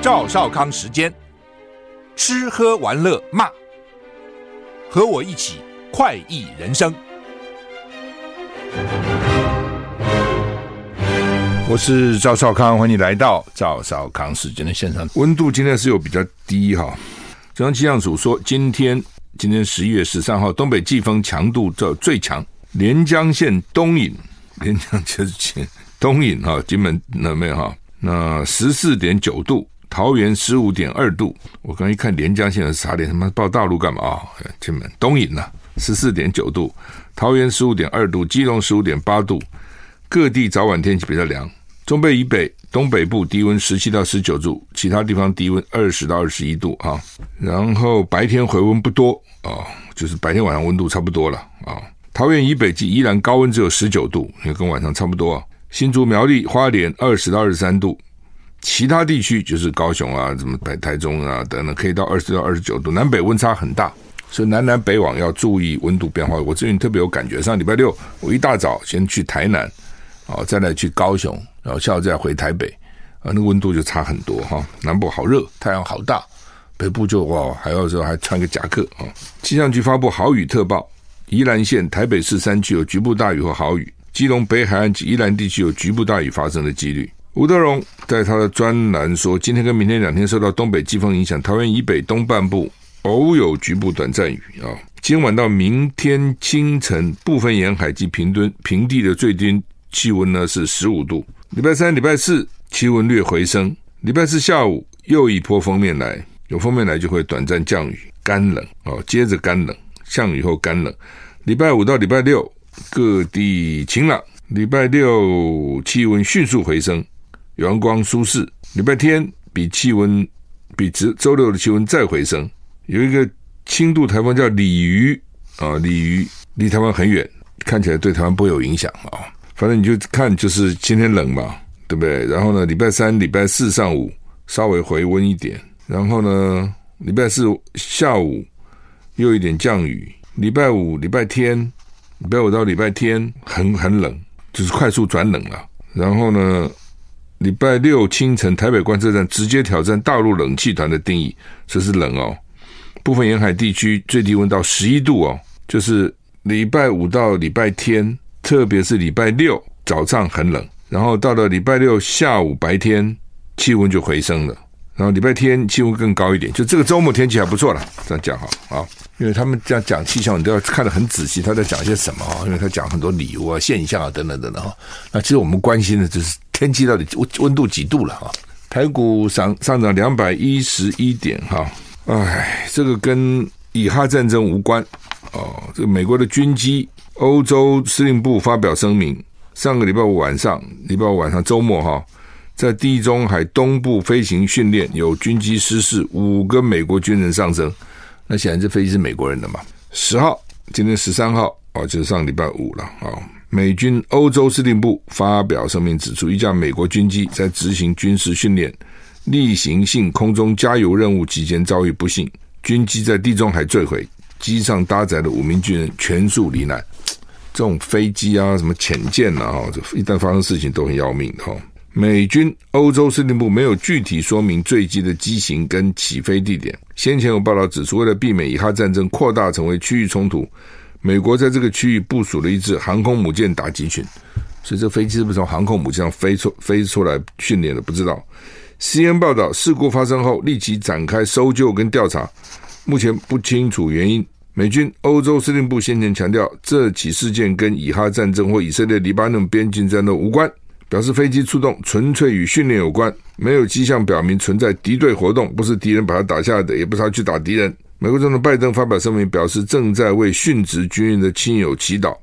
赵少康时间，吃喝玩乐骂，和我一起快意人生。我是赵少康，欢迎来到赵少康时间的现场。温度今天是有比较低哈，中央气象署说，今天今天十一月十三号，东北季风强度这最强，连江县东引，连江就是前东引哈，金门那边哈，那十四点九度。桃园十五点二度，我刚一看连江县的啥点，他妈报大陆干嘛啊？金门东引呐，十四点九度，桃园十五点二度，基隆十五点八度，各地早晚天气比较凉。中北以北、东北部低温十七到十九度，其他地方低温二十到二十一度啊。然后白天回温不多啊，就是白天晚上温度差不多了啊。桃园以北及宜兰高温只有十九度，也跟晚上差不多啊。新竹苗栗花莲二十到二十三度。其他地区就是高雄啊，什么台台中啊等等，可以到二十到二十九度，南北温差很大，所以南南北往要注意温度变化。我最近特别有感觉，上礼拜六我一大早先去台南，啊，再来去高雄，然后下午再回台北，啊，那温度就差很多哈。南部好热，太阳好大，北部就哇，还要说还穿个夹克啊。气象局发布豪雨特报，宜兰县、台北市山区有局部大雨或豪雨，基隆北海岸及宜兰地区有局部大雨发生的几率。吴德荣在他的专栏说，今天跟明天两天受到东北季风影响，桃园以北东半部偶有局部短暂雨啊。今晚到明天清晨，部分沿海及平墩平地的最低气温呢是十五度。礼拜三、礼拜四气温略回升。礼拜四下午又一波锋面来，有锋面来就会短暂降雨，干冷哦，接着干冷，降雨后干冷。礼拜五到礼拜六各地晴朗，礼拜六气温迅速回升。阳光舒适，礼拜天比气温比周周六的气温再回升。有一个轻度台风叫鲤鱼啊，鲤鱼离台湾很远，看起来对台湾不会有影响啊。反正你就看，就是今天冷嘛，对不对？然后呢，礼拜三、礼拜四上午稍微回温一点，然后呢，礼拜四下午又一点降雨。礼拜五、礼拜天，礼拜五到礼拜天很很冷，就是快速转冷了。然后呢，礼拜六清晨，台北观测站直接挑战大陆冷气团的定义，这是冷哦。部分沿海地区最低温到十一度哦。就是礼拜五到礼拜天，特别是礼拜六早上很冷，然后到了礼拜六下午白天气温就回升了，然后礼拜天气温更高一点。就这个周末天气还不错了，这样讲哈啊，因为他们这样讲气象，你都要看得很仔细，他在讲些什么啊？因为他讲很多理由啊、现象啊等等等等哈。那其实我们关心的就是。天气到底温温度几度了哈？台股上上涨两百一十一点哈，哎，这个跟以哈战争无关哦。这个美国的军机，欧洲司令部发表声明，上个礼拜五晚上，礼拜五晚上周末哈，在地中海东部飞行训练，有军机失事，五个美国军人丧生。那显然这飞机是美国人的嘛？十号，今天十三号哦，就是上礼拜五了啊。美军欧洲司令部发表声明指出，一架美国军机在执行军事训练、例行性空中加油任务期间遭遇不幸，军机在地中海坠毁，机上搭载的五名军人全数罹难。这种飞机啊，什么潜舰啊，一旦发生事情都很要命的哈。美军欧洲司令部没有具体说明坠机的机型跟起飞地点。先前有报道指出，为了避免以哈战争扩大成为区域冲突。美国在这个区域部署了一支航空母舰打击群，所以这飞机是不是从航空母舰上飞出飞出来训练的？不知道。CNN 报道，事故发生后立即展开搜救跟调查，目前不清楚原因。美军欧洲司令部先前强调，这起事件跟以哈战争或以色列黎巴嫩边境战斗无关，表示飞机出动纯粹与训练有关，没有迹象表明存在敌对活动，不是敌人把他打下来的，也不是他去打敌人。美国总统拜登发表声明，表示正在为殉职军人的亲友祈祷。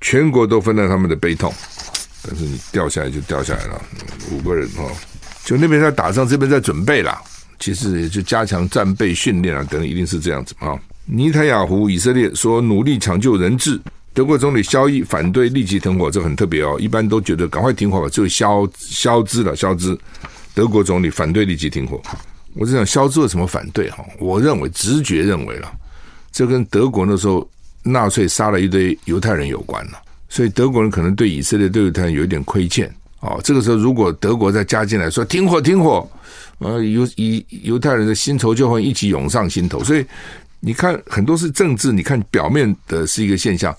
全国都分担他们的悲痛。但是你掉下来就掉下来了，五个人哦，就那边在打仗，这边在准备啦。其实也就加强战备训练啊，等一定是这样子啊。尼坦雅胡以色列说努力抢救人质，德国总理肖伊反对立即停火，这很特别哦。一般都觉得赶快停火吧，就肖肖兹了，肖兹。德国总理反对立即停火，我在想肖兹为什么反对哈？我认为直觉认为了，这跟德国那时候纳粹杀了一堆犹太人有关了，所以德国人可能对以色列对犹太人有一点亏欠哦。这个时候如果德国再加进来说停火停火。呃，犹以犹太人的新仇旧恨一起涌上心头，所以你看很多是政治，你看表面的是一个现象，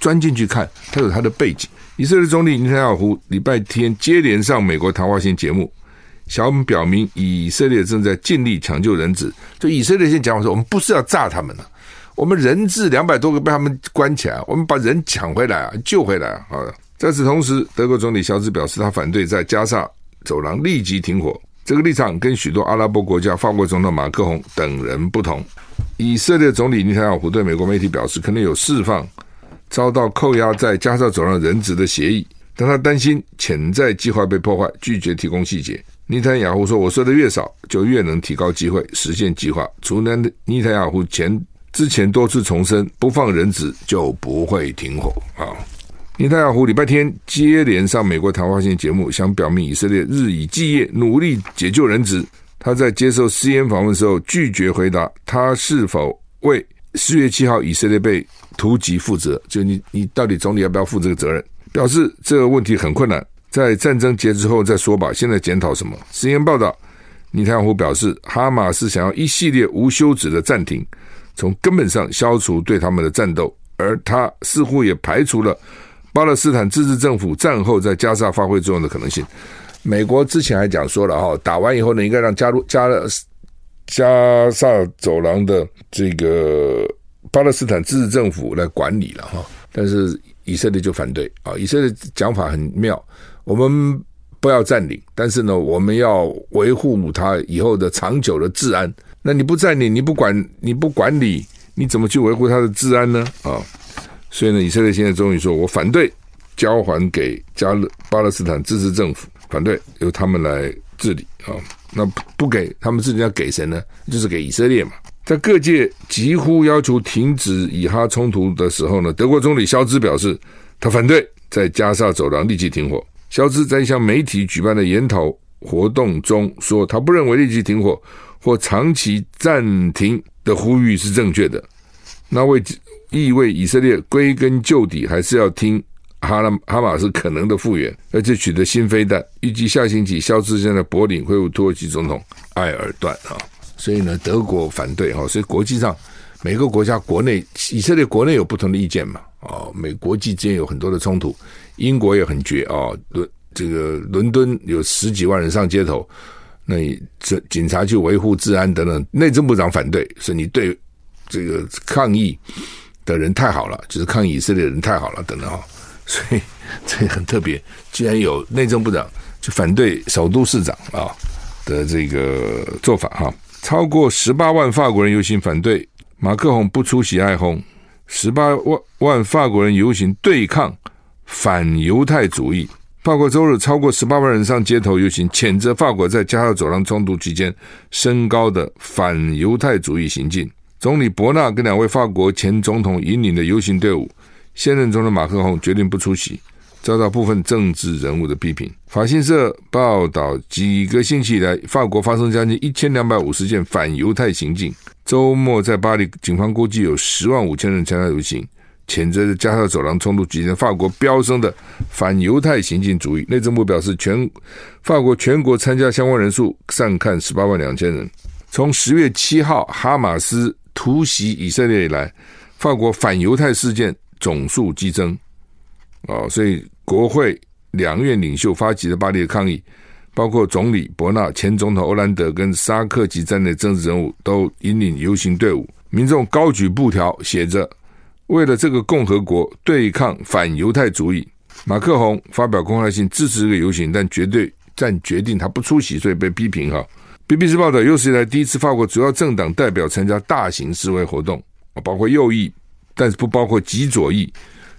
钻进去看，它有它的背景。以色列总理尼坦雅胡礼拜天接连上美国谈话性节目，想表明以色列正在尽力抢救人质。就以色列先讲话说，我们不是要炸他们了，我们人质两百多个被他们关起来，我们把人抢回来啊，救回来啊。好的，在此同时，德国总理肖兹表示，他反对在加萨走廊立即停火。这个立场跟许多阿拉伯国家、法国总统马克宏等人不同。以色列总理尼坦雅胡对美国媒体表示，可能有释放遭到扣押在加沙走廊人质的协议，但他担心潜在计划被破坏，拒绝提供细节。尼坦雅胡说：“我说的越少，就越能提高机会实现计划。”除了尼坦雅胡前之前多次重申不放人质就不会停火啊。尼坦雅胡礼拜天接连上美国谈话性节目，想表明以色列日以继夜努力解救人质。他在接受 C N 访问时候拒绝回答他是否为四月七号以色列被突击负责。就你，你到底总理要不要负这个责任？表示这个问题很困难，在战争结束后再说吧。现在检讨什么？CNN 报道，尼坦胡表示，哈马斯想要一系列无休止的暂停，从根本上消除对他们的战斗，而他似乎也排除了。巴勒斯坦自治政府战后在加沙发挥作用的可能性，美国之前还讲说了哈，打完以后呢，应该让加入加勒加沙走廊的这个巴勒斯坦自治政府来管理了哈，但是以色列就反对啊，以色列讲法很妙，我们不要占领，但是呢，我们要维护他以后的长久的治安。那你不占领，你不管，你不管理，你怎么去维护他的治安呢？啊？所以呢，以色列现在终于说，我反对交还给加勒巴勒斯坦自治政府，反对由他们来治理啊。那不给他们自己，要给谁呢？就是给以色列嘛。在各界几乎要求停止以哈冲突的时候呢，德国总理肖兹表示，他反对在加沙走廊立即停火。肖兹在向媒体举办的研讨活动中说，他不认为立即停火或长期暂停的呼吁是正确的。那为意味以色列归根究底还是要听哈拉哈马斯可能的复原，而且取得新飞弹。预计下星期肖兹将在柏林会晤土耳其总统埃尔段啊。所以呢，德国反对哈，所以国际上每个国家国内以色列国内有不同的意见嘛啊，美国际之间有很多的冲突，英国也很绝啊，伦这个伦敦有十几万人上街头，那你这警察去维护治安等等，内政部长反对，说你对这个抗议。的人太好了，就是抗议以色列的人太好了，等等哈，所以这很特别。既然有内政部长就反对首都市长啊的这个做法哈，超过十八万法国人游行反对马克宏不出席哀轰，十八万万法国人游行对抗反犹太主义。法国周日超过十八万人上街头游行，谴责法国在加沙走廊冲突期间升高的反犹太主义行径。总理伯纳跟两位法国前总统引领的游行队伍，现任总统马克宏决定不出席，遭到部分政治人物的批评。法新社报道，几个星期以来，法国发生将近一千两百五十件反犹太行径。周末在巴黎，警方估计有十万五千人参加游行，谴责加沙走廊冲突期间法国飙升的反犹太行径主义。内政部表示，全法国全国参加相关人数上看十八万两千人。从十月七号哈马斯突袭以色列以来，法国反犹太事件总数激增，哦，所以国会两院领袖发起了巴黎的抗议，包括总理伯纳、前总统欧兰德跟沙克吉在内政治人物都引领游行队伍，民众高举布条，写着“为了这个共和国，对抗反犹太主义”。马克宏发表公开信支持这个游行，但绝对但决定他不出席，所以被批评哈。BBC 报道，有史以来第一次，法国主要政党代表参加大型示威活动，包括右翼，但是不包括极左翼。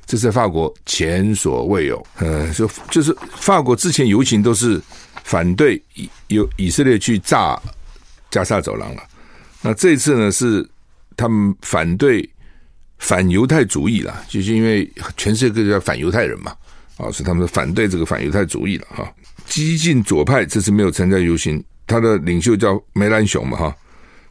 这是法国前所未有。呃，就就是法国之前游行都是反对以有以色列去炸加沙走廊了，那这次呢是他们反对反犹太主义了，就是因为全世界都在反犹太人嘛，啊，是他们反对这个反犹太主义了哈。激进左派这次没有参加游行，他的领袖叫梅兰雄嘛哈。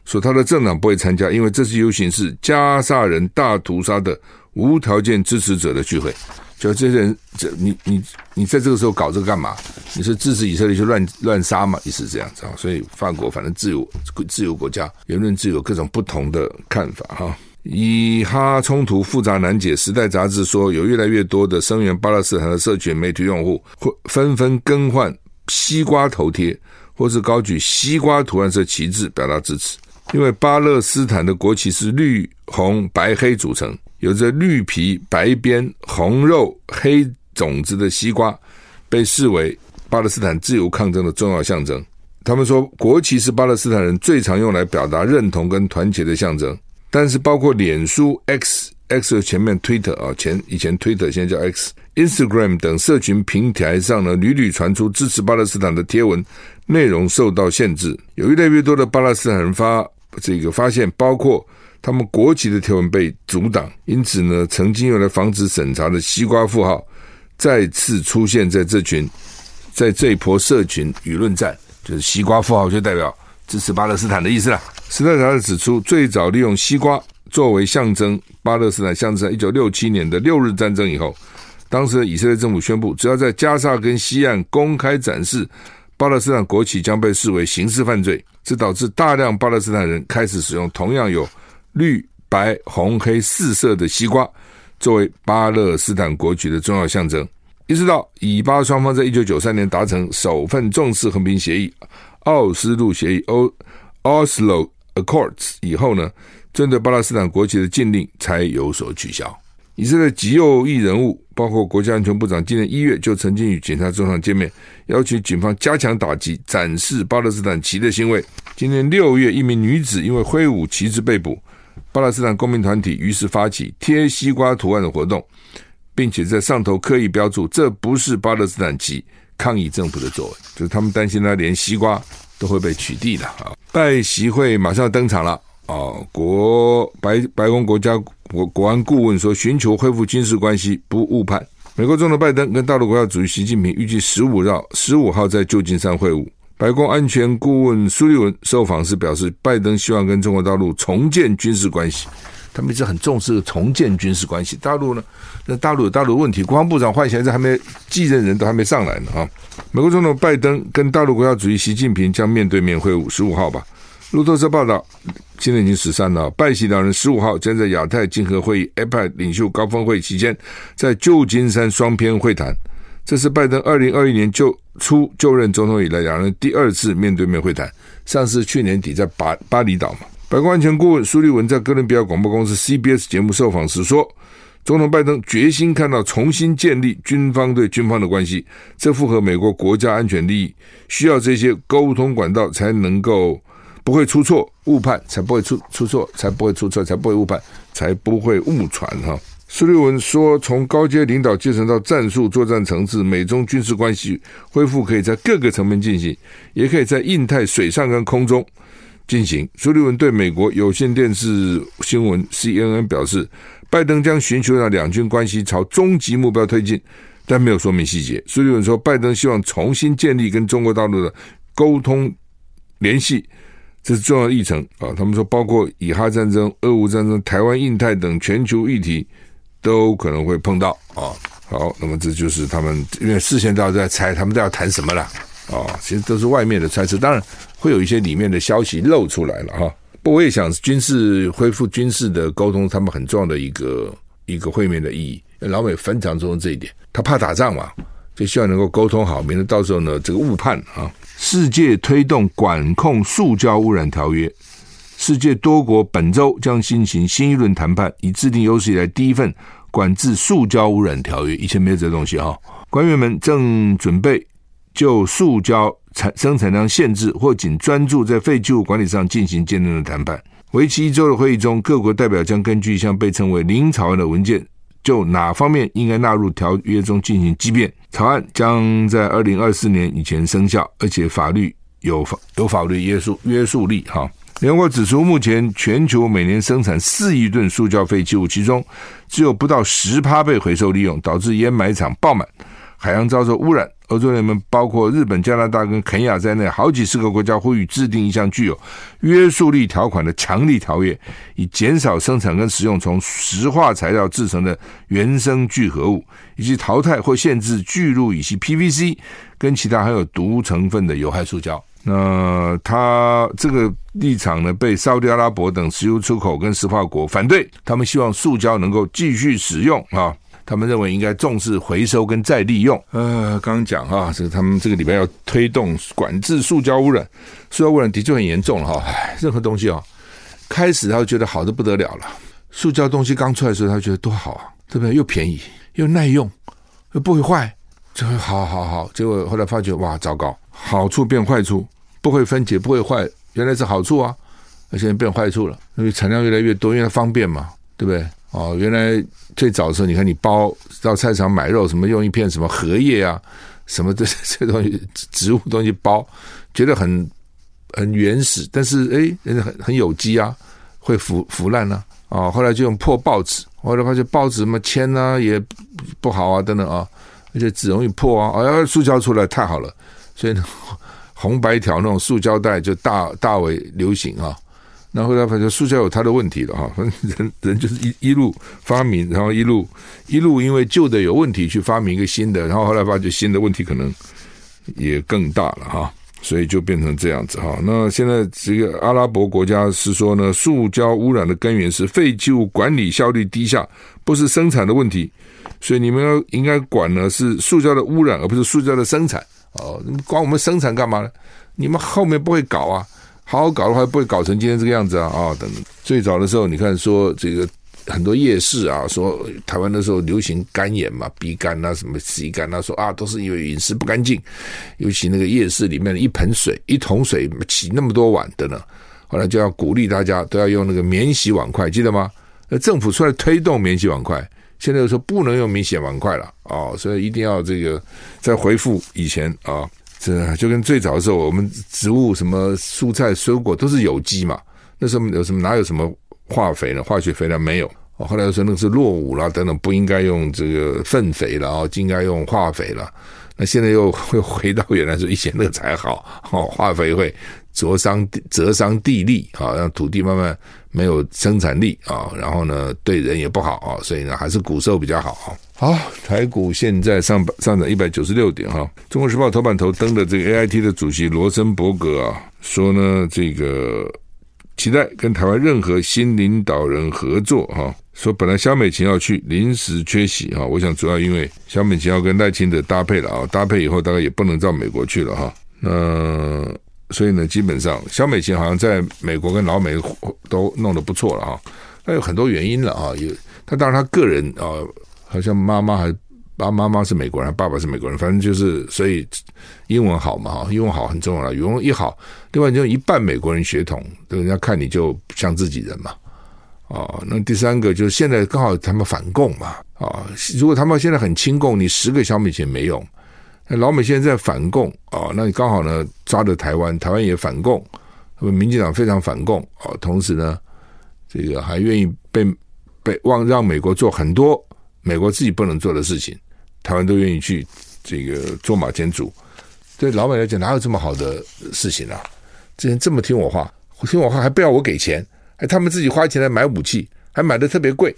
说他的政党不会参加，因为这次游行是加萨人大屠杀的无条件支持者的聚会。就这些人，这你你你在这个时候搞这个干嘛？你是支持以色列去乱乱杀嘛？意思是这样子啊。所以法国反正自由自由国家，言论自由，各种不同的看法哈。以哈冲突复杂难解，《时代》杂志说有越来越多的声援巴勒斯坦的社群媒体用户会纷纷更换西瓜头贴，或是高举西瓜图案色旗帜表达支持。因为巴勒斯坦的国旗是绿、红、白、黑组成，有着绿皮、白边、红肉、黑种子的西瓜，被视为巴勒斯坦自由抗争的重要象征。他们说，国旗是巴勒斯坦人最常用来表达认同跟团结的象征。但是，包括脸书、X、X 前面 Twitter 啊，前以前 Twitter 现在叫 X、Instagram 等社群平台上呢，屡屡传出支持巴勒斯坦的贴文，内容受到限制。有越来越多的巴勒斯坦人发。这个发现包括他们国籍的贴文被阻挡，因此呢，曾经用来防止审查的西瓜符号再次出现在这群，在这一波社群舆论战，就是西瓜符号就代表支持巴勒斯坦的意思了。时代杂志指出，最早利用西瓜作为象征巴勒斯坦象征，在一九六七年的六日战争以后，当时的以色列政府宣布，只要在加沙跟西岸公开展示。巴勒斯坦国旗将被视为刑事犯罪，这导致大量巴勒斯坦人开始使用同样有绿、白、红、黑四色的西瓜作为巴勒斯坦国旗的重要象征。一直到以巴双方在一九九三年达成首份正式和平协议——奥斯陆协议 （Oslo Accords） 以后呢，针对巴勒斯坦国旗的禁令才有所取消。以色列极右翼人物，包括国家安全部长，今年一月就曾经与警察总长见面，要求警方加强打击展示巴勒斯坦旗的行为。今年六月，一名女子因为挥舞旗帜被捕，巴勒斯坦公民团体于是发起贴西瓜图案的活动，并且在上头刻意标注这不是巴勒斯坦旗，抗议政府的作为，就是他们担心他连西瓜都会被取缔的啊。拜习会马上要登场了啊，国白白宫国家。国国安顾问说，寻求恢复军事关系不误判。美国总统拜登跟大陆国家主席习近平预计十五号十五号在旧金山会晤。白宫安全顾问苏利文受访时表示，拜登希望跟中国大陆重建军事关系。他们一直很重视重建军事关系。大陆呢？那大陆有大陆的问题，国防部长换现在还没继任人都还没上来呢啊！美国总统拜登跟大陆国家主席习近平将面对面会晤，十五号吧。路透社报道，现在已经十三了。拜习两人十五号将在亚太经合会议 （APEC） 领袖高峰会期间，在旧金山双边会谈。这是拜登二零二一年就初就任总统以来，两人第二次面对面会谈。上次去年底在巴巴厘岛嘛。白宫安全顾问苏利文在哥伦比亚广播公司 CBS 节目受访时说，总统拜登决心看到重新建立军方对军方的关系，这符合美国国家安全利益，需要这些沟通管道才能够。不会出错，误判才不会出出错，才不会出错，才不会误判，才不会误传哈。苏利文说，从高阶领导阶层到战术作战层次，美中军事关系恢复可以在各个层面进行，也可以在印太水上跟空中进行。苏利文对美国有线电视新闻 CNN 表示，拜登将寻求让两军关系朝终极目标推进，但没有说明细节。苏利文说，拜登希望重新建立跟中国大陆的沟通联系。这是重要议程啊！他们说，包括以哈战争、俄乌战争、台湾、印太等全球议题，都可能会碰到啊。好，那么这就是他们，因为事先都要在猜，他们都要谈什么了啊？其实都是外面的猜测，当然会有一些里面的消息露出来了哈。不，我也想军事恢复军事的沟通，他们很重要的一个一个会面的意义。老美非常注重这一点，他怕打仗嘛，就希望能够沟通好，免得到时候呢这个误判啊。世界推动管控塑胶污染条约，世界多国本周将进行新一轮谈判，以制定有史以来第一份管制塑胶污染条约。以前没有这东西哈。官员们正准备就塑胶产生产量限制或仅专注在废弃物管理上进行艰难的谈判。为期一周的会议中，各国代表将根据一项被称为“零草案”的文件，就哪方面应该纳入条约中进行激辩。草案将在二零二四年以前生效，而且法律有法有法律约束约束力。哈，联合国指出，目前全球每年生产四亿吨塑胶废弃物，其中只有不到十趴被回收利用，导致掩埋场爆满，海洋遭受污染。欧洲人们包括日本、加拿大跟肯亚在内，好几十个国家呼吁制定一项具有约束力条款的强力条约，以减少生产跟使用从石化材料制成的原生聚合物，以及淘汰或限制聚氯乙烯 PVC 跟其他含有毒成分的有害塑胶。那他这个立场呢，被沙特阿拉伯等石油出口跟石化国反对，他们希望塑胶能够继续使用啊。他们认为应该重视回收跟再利用。呃，刚刚讲哈，这个他们这个礼拜要推动管制塑胶污染，塑胶污染的确很严重了哈。任何东西啊，开始他觉得好的不得了了。塑胶东西刚出来的时候，他觉得多好啊，对不对？又便宜又耐用，又不会坏，就会好好好。结果后来发觉哇，糟糕，好处变坏处，不会分解，不会坏，原来是好处啊，而现在变坏处了，因为产量越来越多，因为它方便嘛，对不对？哦，原来最早的时候，你看你包到菜场买肉，什么用一片什么荷叶啊，什么 这这东西植物东西包，觉得很很原始，但是哎，人家很很有机啊，会腐腐烂呢啊，哦，后来就用破报纸，后来发现报纸什么铅呢也不好啊，等等啊，而且纸容易破啊，哎呀，塑胶出来太好了，所以，红白条那种塑胶袋就大大为流行啊。然后他发现塑胶有它的问题了哈，反 正人人就是一一路发明，然后一路一路因为旧的有问题去发明一个新的，然后后来发觉新的问题可能也更大了哈，所以就变成这样子哈。那现在这个阿拉伯国家是说呢，塑胶污染的根源是废弃物管理效率低下，不是生产的问题，所以你们要应该管呢是塑胶的污染，而不是塑胶的生产哦。管我们生产干嘛呢？你们后面不会搞啊？好好搞的话，不会搞成今天这个样子啊！啊、等等，最早的时候，你看说这个很多夜市啊，说台湾那时候流行肝炎嘛，鼻肝啊，什么 C 肝啊，说啊都是因为饮食不干净，尤其那个夜市里面的一盆水、一桶水洗那么多碗的呢。后来就要鼓励大家都要用那个免洗碗筷，记得吗？那政府出来推动免洗碗筷，现在又说不能用免洗碗筷了啊、所以一定要这个再回复以前啊。这就跟最早的时候，我们植物什么蔬菜水果都是有机嘛。那时候有什么哪有什么化肥呢？化学肥料没有。后来又说那是落伍了，等等，不应该用这个粪肥了啊，应该用化肥了。那现在又会回到原来说以前那个才好，哦，化肥会灼伤折伤地力啊，让土地慢慢没有生产力啊，然后呢对人也不好啊，所以呢还是古时候比较好啊。好，台股现在上上涨一百九十六点哈。中国时报头版头登的这个 AIT 的主席罗森伯格啊，说呢，这个期待跟台湾任何新领导人合作哈。说本来萧美琴要去，临时缺席哈。我想主要因为萧美琴要跟赖清德搭配了啊，搭配以后大概也不能到美国去了哈。那所以呢，基本上小美琴好像在美国跟老美都弄得不错了哈。那有很多原因了啊，有他当然他个人啊。好像妈妈还爸妈妈是美国人，爸爸是美国人，反正就是所以英文好嘛，英文好很重要了，语文一好，另外就一半美国人血统，人家看你就像自己人嘛，啊，那第三个就是现在刚好他们反共嘛，啊，如果他们现在很亲共，你十个小米钱没用，那老美现在在反共啊，那你刚好呢抓着台湾，台湾也反共，那么民进党非常反共啊，同时呢，这个还愿意被被望让美国做很多。美国自己不能做的事情，台湾都愿意去这个做马前卒。对老美来讲，哪有这么好的事情啊？之前这么听我话，听我话还不要我给钱，还他们自己花钱来买武器，还买的特别贵，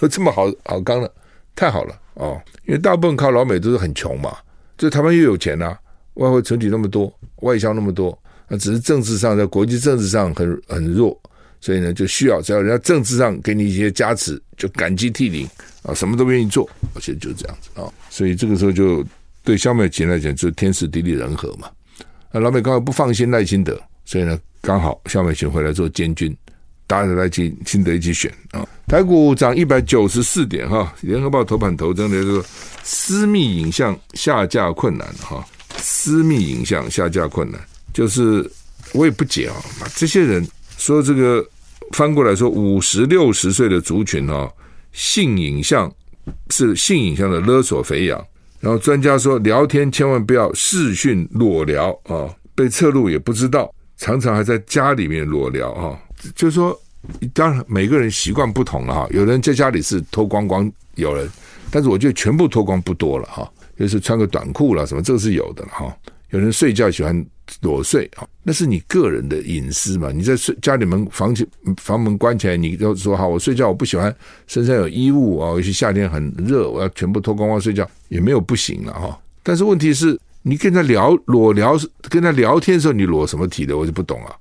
有这么好好刚的，太好了哦！因为大部分靠老美都是很穷嘛，就台湾又有钱啊，外汇存底那么多，外销那么多，那只是政治上在国际政治上很很弱。所以呢，就需要只要人家政治上给你一些加持，就感激涕零啊，什么都愿意做。而且就这样子啊，所以这个时候就对萧美琴来讲，就天时地利人和嘛。那老美刚好不放心赖清德，所以呢，刚好萧美琴回来做监军，搭着赖清清德一起选啊。台股涨一百九十四点哈。联合报头版头真的是私密影像下架困难哈，私密影像下架困难，就是我也不解啊，这些人。说这个翻过来说，五十六十岁的族群啊，性影像是性影像的勒索肥羊。然后专家说，聊天千万不要视讯裸聊啊，被侧录也不知道，常常还在家里面裸聊啊。就是说，当然每个人习惯不同了哈，有人在家里是脱光光，有人，但是我觉得全部脱光不多了哈，就是穿个短裤了什么，这个是有的哈。有人睡觉喜欢裸睡啊，那是你个人的隐私嘛。你在睡家里门房起房门关起来，你就说好，我睡觉我不喜欢身上有衣物啊，尤其夏天很热，我要全部脱光光睡觉也没有不行了哈。但是问题是你跟他聊裸聊，跟他聊天的时候你裸什么体的，我就不懂了啊。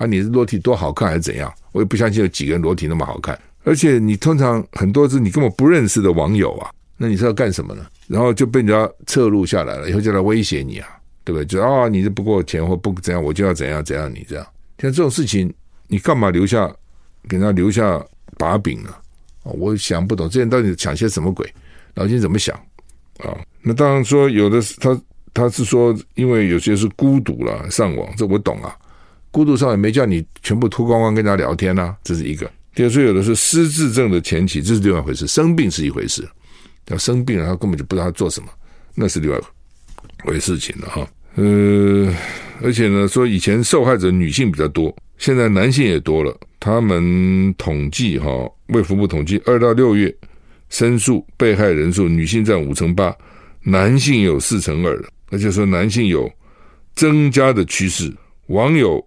啊你的裸体多好看还是怎样？我也不相信有几个人裸体那么好看。而且你通常很多是你根本不认识的网友啊，那你是要干什么呢？然后就被人家侧录下来了，以后就来威胁你啊。对不对？就啊，你是不给我钱或不怎样，我就要怎样怎样。你这样，像这种事情，你干嘛留下给他留下把柄呢？啊，我想不懂，这人到底想些什么鬼？老金怎么想啊？那当然说，有的他他是说，因为有些是孤独了上网，这我懂啊。孤独上网没叫你全部脱光光跟他聊天呐，这是一个。第二说，有的是失智症的前期，这是另外一回事。生病是一回事，要生病了，他根本就不知道他做什么，那是另外一回事情了哈。呃，而且呢，说以前受害者女性比较多，现在男性也多了。他们统计哈，卫福部统计，二到六月申诉被害人数，女性占五成八，男性有四成二的，而且说男性有增加的趋势。网友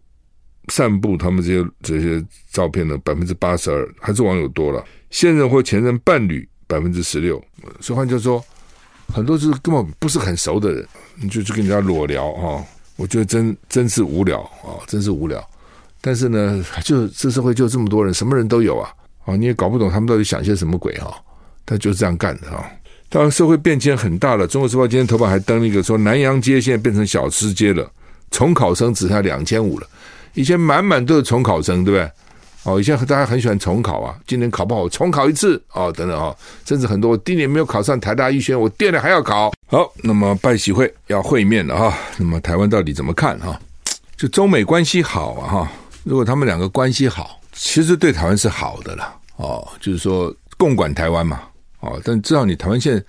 散布他们这些这些照片呢，百分之八十二还是网友多了。现任或前任伴侣百分之十六，所以换句话说，很多就是根本不是很熟的人。你就去跟人家裸聊哈，我觉得真真是无聊啊，真是无聊。但是呢，就这社会就这么多人，什么人都有啊，啊，你也搞不懂他们到底想些什么鬼哈。他就是这样干的哈。当然，社会变迁很大了。中国时报今天头版还登了一个说，南阳街现在变成小吃街了，重考生只差两千五了。以前满满都是重考生，对不对？哦，以前大家很喜欢重考啊，今年考不好重考一次哦，等等啊，甚至很多我第一年没有考上台大医学院，我第二年还要考。好，那么拜喜会要会面了哈，那么台湾到底怎么看哈？就中美关系好啊哈，如果他们两个关系好，其实对台湾是好的了哦，就是说共管台湾嘛哦，但至少你台湾现在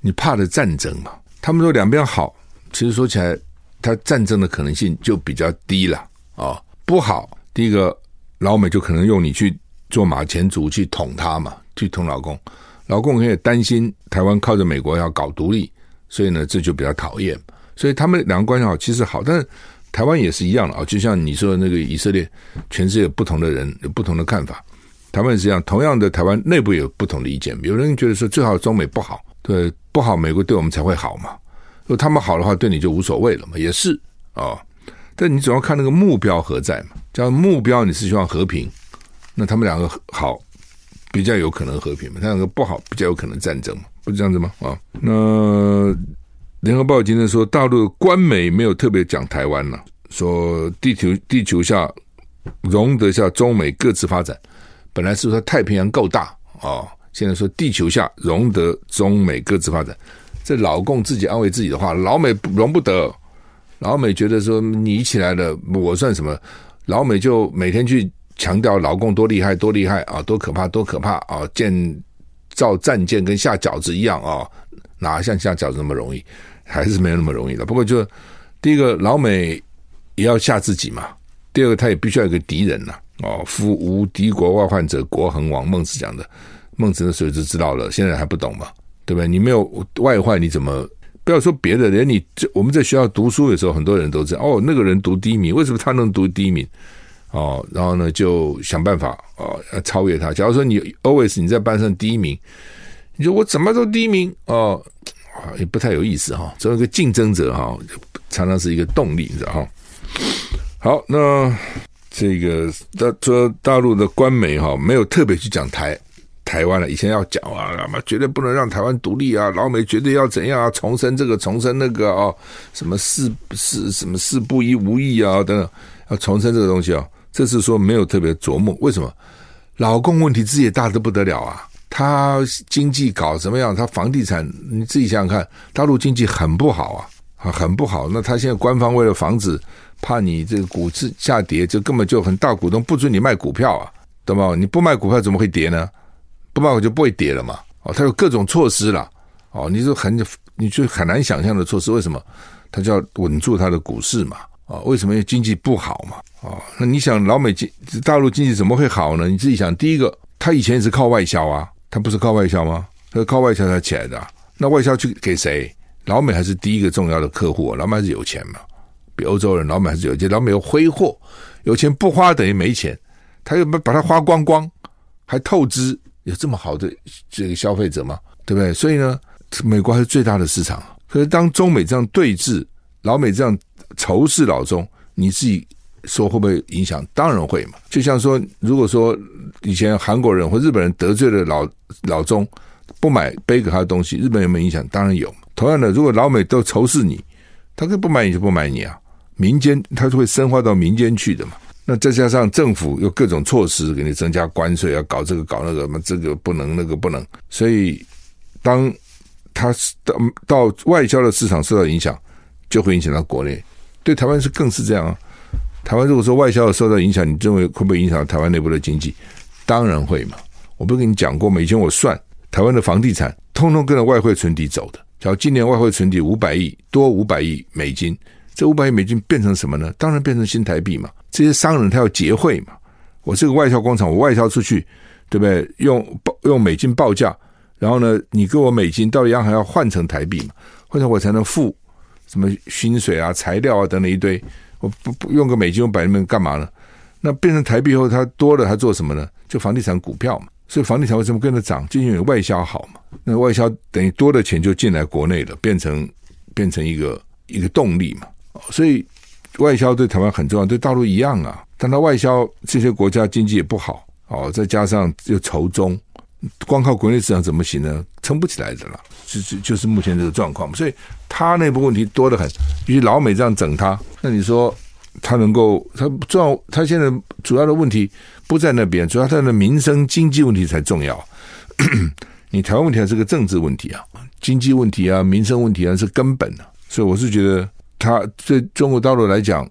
你怕的战争嘛，他们说两边好，其实说起来，他战争的可能性就比较低了哦，不好，第一个。老美就可能用你去做马前卒去捅他嘛，去捅老共，老共也担心台湾靠着美国要搞独立，所以呢这就比较讨厌，所以他们两个关系好其实好，但是台湾也是一样的啊，就像你说的那个以色列，全世界有不同的人有不同的看法，台湾也是一样，同样的台湾内部有不同的意见，有人觉得说最好中美不好，对不好美国对我们才会好嘛，如果他们好的话对你就无所谓了嘛，也是啊。但你总要看那个目标何在嘛？叫目标你是希望和平，那他们两个好比较有可能和平嘛？他两个不好比较有可能战争嘛？不是这样子吗？啊，那联合报今天说大陆官媒没有特别讲台湾了，说地球地球下容得下中美各自发展，本来是说太平洋够大啊，现在说地球下容得中美各自发展，这老共自己安慰自己的话，老美容不得。老美觉得说你起来了，我算什么？老美就每天去强调老共多厉害，多厉害啊，多可怕，多可怕啊！建造战舰跟下饺子一样啊，哪像下饺子那么容易？还是没有那么容易的。不过就第一个，老美也要吓自己嘛；第二个，他也必须要有个敌人呐。哦，夫无敌国外患者，国恒亡。孟子讲的，孟子那时候就知道了，现在还不懂嘛？对不对？你没有外患，你怎么？不要说别的，连你这我们在学校读书的时候，很多人都知道哦，那个人读第一名，为什么他能读第一名？哦，然后呢，就想办法哦，要超越他。假如说你 always 你在班上第一名，你说我怎么都第一名哦，也不太有意思哈。作为一个竞争者哈，常常是一个动力，你知道哈。好，那这个大说大陆的官媒哈，没有特别去讲台。台湾了，以前要讲啊，什么绝对不能让台湾独立啊，老美绝对要怎样啊，重申这个，重申那个啊，什么事事什么事不一无意啊等等，要重申这个东西啊，这次说没有特别琢磨，为什么？老共问题自己也大得不得了啊，他经济搞什么样？他房地产你自己想想看，大陆经济很不好啊，啊很不好，那他现在官方为了防止怕你这个股市下跌，就根本就很大股东不准你卖股票啊，对吗？你不卖股票怎么会跌呢？不卖我就不会跌了嘛，哦，他有各种措施啦。哦，你就很你就很难想象的措施，为什么？他就要稳住他的股市嘛。啊，为什么？因为经济不好嘛。啊，那你想老美经大陆经济怎么会好呢？你自己想，第一个，他以前也是靠外销啊，他不是靠外销吗？他是靠外销才起来的。那外销去给谁？老美还是第一个重要的客户啊。老美还是有钱嘛，比欧洲人，老美还是有钱。老美有挥霍，有钱不花等于没钱，他又把把它花光光，还透支，有这么好的这个消费者吗？对不对？所以呢？美国还是最大的市场，可是当中美这样对峙，老美这样仇视老中，你自己说会不会影响？当然会嘛。就像说，如果说以前韩国人或日本人得罪了老老中，不买背给他的东西，日本有没有影响？当然有。同样的，如果老美都仇视你，他可以不买你就不买你啊。民间他是会深化到民间去的嘛。那再加上政府有各种措施给你增加关税，要搞这个搞那个嘛，这个不能那个不能，所以当。它到到外销的市场受到影响，就会影响到国内。对台湾是更是这样啊。台湾如果说外销受到影响，你认为会不会影响到台湾内部的经济？当然会嘛。我不是跟你讲过吗？以前我算台湾的房地产，通通跟着外汇存底走的。假如今年外汇存底五百亿，多五百亿美金，这五百亿美金变成什么呢？当然变成新台币嘛。这些商人他要结汇嘛。我是个外销工厂，我外销出去，对不对？用报用美金报价。然后呢，你给我美金，到央行要换成台币嘛？换成我才能付什么薪水啊、材料啊等等一堆。我不不用个美金，我摆那边干嘛呢？那变成台币以后，它多了，它做什么呢？就房地产股票嘛。所以房地产为什么跟着涨？就因为外销好嘛。那外销等于多的钱就进来国内了，变成变成一个一个动力嘛。所以外销对台湾很重要，对大陆一样啊。但它外销这些国家经济也不好哦，再加上又仇中。光靠国内市场怎么行呢？撑不起来的了，就就就是目前这个状况。所以他内部问题多得很，尤其老美这样整他，那你说他能够他重要？他现在主要的问题不在那边，主要他的民生经济问题才重要。你台湾问题还是个政治问题啊，经济问题啊，民生问题啊是根本的。所以我是觉得他对中国大陆来讲，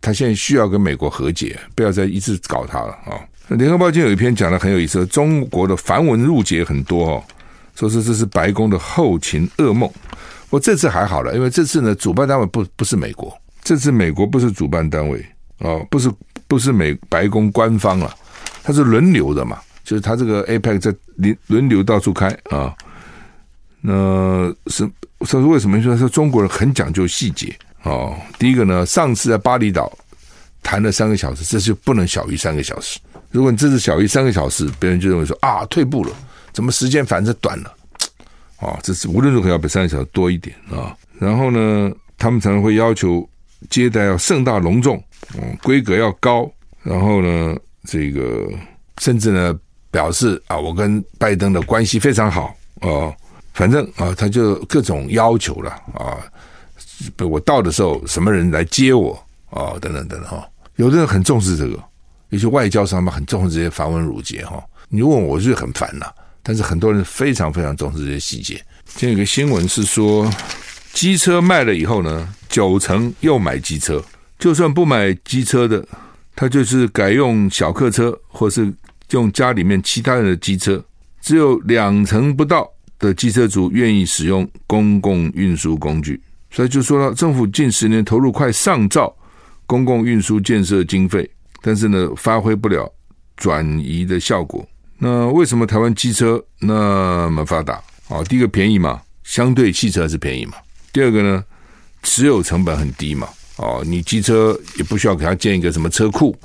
他现在需要跟美国和解，不要再一直搞他了啊。联合报今天有一篇讲的很有意思，中国的繁文缛节很多哦，说是这是白宫的后勤噩梦。我这次还好了，因为这次呢，主办单位不不是美国，这次美国不是主办单位哦，不是不是美白宫官方了，它是轮流的嘛，就是它这个 APEC 在轮轮流到处开啊。那是说为什么说说中国人很讲究细节哦？第一个呢，上次在巴厘岛谈了三个小时，这就不能小于三个小时。如果你这次小于三个小时，别人就认为说啊，退步了，怎么时间反正短了？啊，这是无论如何要比三个小时多一点啊。然后呢，他们常常会要求接待要盛大隆重，嗯，规格要高。然后呢，这个甚至呢表示啊，我跟拜登的关系非常好啊，反正啊，他就各种要求了啊。我到的时候，什么人来接我啊？等等等等哈，有的人很重视这个。有些外交上面很重视这些繁文缛节哈，你问我，我是很烦呐。但是很多人非常非常重视这些细节。今天有个新闻是说，机车卖了以后呢，九成又买机车，就算不买机车的，他就是改用小客车，或是用家里面其他人的机车，只有两成不到的机车族愿意使用公共运输工具。所以就说了，政府近十年投入快上兆公共运输建设经费。但是呢，发挥不了转移的效果。那为什么台湾机车那么发达？哦，第一个便宜嘛，相对汽车还是便宜嘛。第二个呢，持有成本很低嘛。哦，你机车也不需要给它建一个什么车库，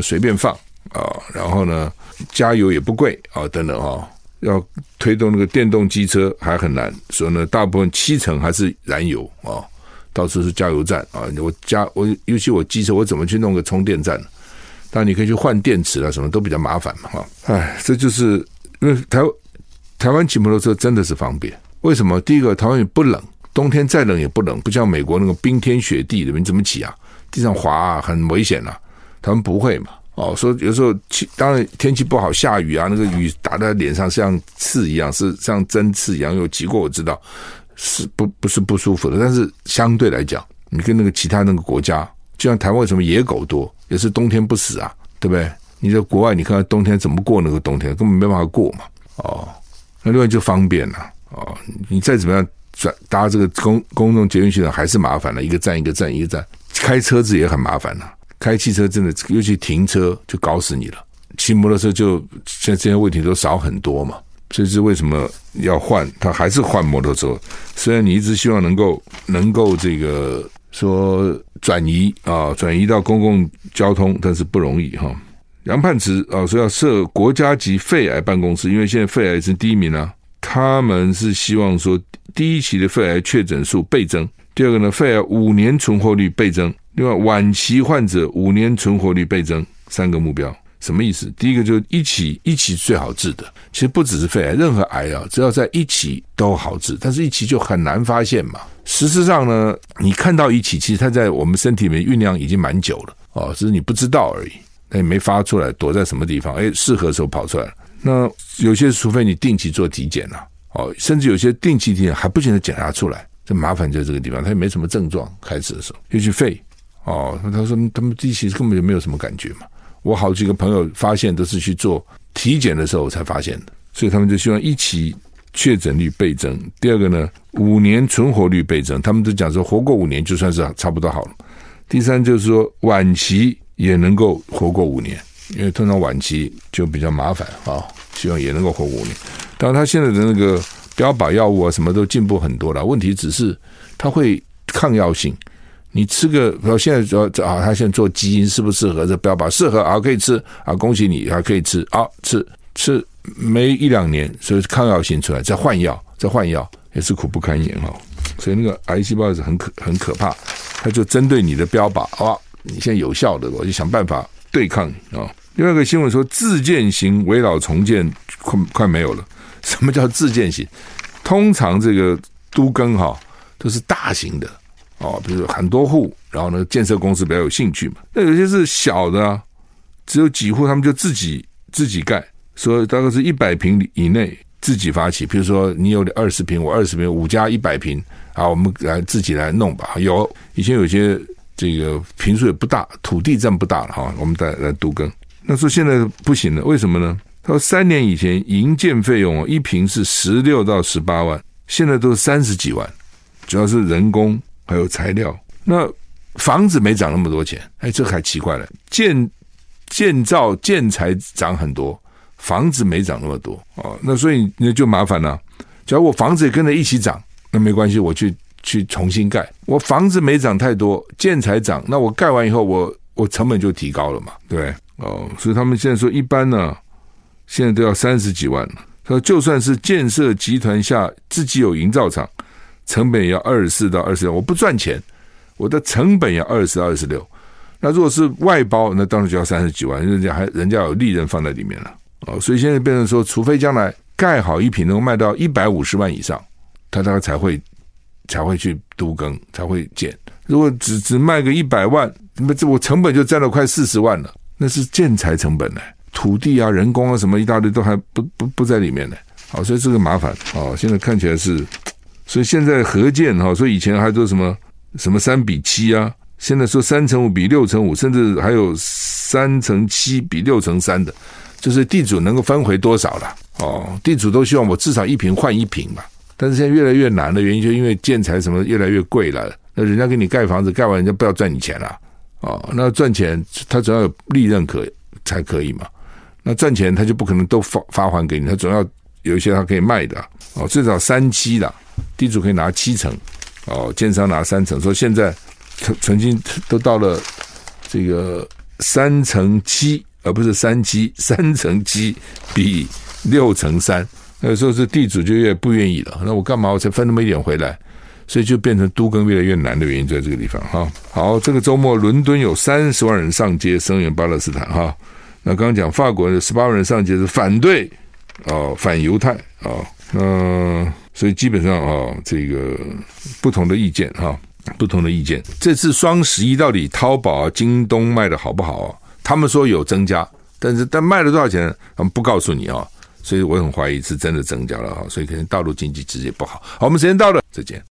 随便放啊。然后呢，加油也不贵啊，等等啊。要推动那个电动机车还很难，所以呢，大部分七成还是燃油啊，到处是加油站啊。我加我，尤其我机车，我怎么去弄个充电站？当然你可以去换电池啊，什么都比较麻烦嘛，哈。哎，这就是因为台台湾骑摩托车真的是方便。为什么？第一个，台湾也不冷，冬天再冷也不冷，不像美国那个冰天雪地的，你怎么骑啊？地上滑啊，很危险啊。他们不会嘛？哦，说有时候气，当然天气不好，下雨啊，那个雨打在脸上像刺一样，是像针刺一样。有骑过我知道，是不不是不舒服的。但是相对来讲，你跟那个其他那个国家，就像台湾为什么野狗多？也是冬天不死啊，对不对？你在国外，你看看冬天怎么过那个冬天，根本没办法过嘛。哦，那另外就方便了哦，你再怎么样转搭这个公公共捷运系统还是麻烦了，一个站一个站一个站，开车子也很麻烦了，开汽车真的尤其停车就搞死你了，骑摩托车就现在这些问题都少很多嘛。所以是为什么要换？他还是换摩托车。虽然你一直希望能够能够这个说转移啊，转移到公共交通，但是不容易哈。杨盼池啊说要设国家级肺癌办公室，因为现在肺癌是第一名啊。他们是希望说第一期的肺癌确诊数倍增，第二个呢，肺癌五年存活率倍增，另外晚期患者五年存活率倍增，三个目标。什么意思？第一个就是一起一起最好治的，其实不只是肺癌，任何癌啊，只要在一起都好治，但是一起就很难发现嘛。事实上呢，你看到一起，其实它在我们身体里面酝酿已经蛮久了哦，只是你不知道而已，那也没发出来，躲在什么地方？哎，适合的时候跑出来了。那有些除非你定期做体检了，哦，甚至有些定期体检还不见得检查出来，这麻烦就在这个地方，它也没什么症状，开始的时候又去肺哦，他说他们第一期根本就没有什么感觉嘛。我好几个朋友发现都是去做体检的时候才发现的，所以他们就希望一期确诊率倍增。第二个呢，五年存活率倍增，他们都讲说活过五年就算是差不多好了。第三就是说晚期也能够活过五年，因为通常晚期就比较麻烦啊，希望也能够活五年。当然，他现在的那个标靶药物啊，什么都进步很多了，问题只是它会抗药性。你吃个，然后现在说啊，他现在做基因适不适合？这标靶适合啊，可以吃啊，恭喜你还可以吃啊，吃吃没一两年，所以抗药性出来，再换药，再换药也是苦不堪言哈。所以那个癌细胞是很可很可怕，他就针对你的标靶啊，你现在有效的，我就想办法对抗你啊。另外一个新闻说，自建型围绕重建快快没有了。什么叫自建型？通常这个都更哈都是大型的。哦，比如很多户，然后呢，建设公司比较有兴趣嘛。那有些是小的啊，只有几户，他们就自己自己盖，所以大概是一百平以内自己发起。比如说你有二十平，我二十平，五家一百平，啊，我们来自己来弄吧。有以前有些这个平数也不大，土地占不大了哈，我们再来都更。那说现在不行了，为什么呢？他说三年以前营建费用一平是十六到十八万，现在都是三十几万，主要是人工。还有材料，那房子没涨那么多钱，哎，这还奇怪了。建建造建材涨很多，房子没涨那么多哦。那所以那就麻烦了。假如我房子也跟着一起涨，那没关系，我去去重新盖。我房子没涨太多，建材涨，那我盖完以后，我我成本就提高了嘛，对哦。所以他们现在说，一般呢，现在都要三十几万了。他说，就算是建设集团下自己有营造厂。成本也要二十四到二十六，我不赚钱，我的成本要二十四到二十六。那如果是外包，那当然就要三十几万，人家还人家有利润放在里面了哦。所以现在变成说，除非将来盖好一品能够卖到一百五十万以上，他大概才会才会去都更，才会建。如果只只卖个一百万，那这我成本就占了快四十万了，那是建材成本呢，土地啊、人工啊什么一大堆都还不不不在里面呢。好，所以这个麻烦哦。现在看起来是。所以现在合建哈，所以以前还说什么什么三比七啊，现在说三乘五比六乘五，甚至还有三乘七比六乘三的，就是地主能够分回多少了哦？地主都希望我至少一平换一平嘛，但是现在越来越难的原因，就因为建材什么越来越贵了，那人家给你盖房子，盖完人家不要赚你钱了哦，那赚钱他总要有利润可才可以嘛，那赚钱他就不可能都发发还给你，他总要有一些他可以卖的哦，至少三七的。地主可以拿七成，哦，建商拿三成。说现在曾曾经都到了这个三成七，而不是三七，三成七比六成三。那个时候是地主就越不愿意了。那我干嘛我才分那么一点回来？所以就变成都更越来越难的原因就在这个地方哈。好，这个周末伦敦有三十万人上街声援巴勒斯坦哈。那刚刚讲法国有十八万人上街是反对哦，反犹太哦，嗯。所以基本上啊，这个不同的意见哈，不同的意见。这次双十一到底淘宝啊、京东卖的好不好啊？他们说有增加，但是但卖了多少钱，他们不告诉你啊。所以我很怀疑是真的增加了哈。所以可能大陆经济直接不好。好，我们时间到了，再见。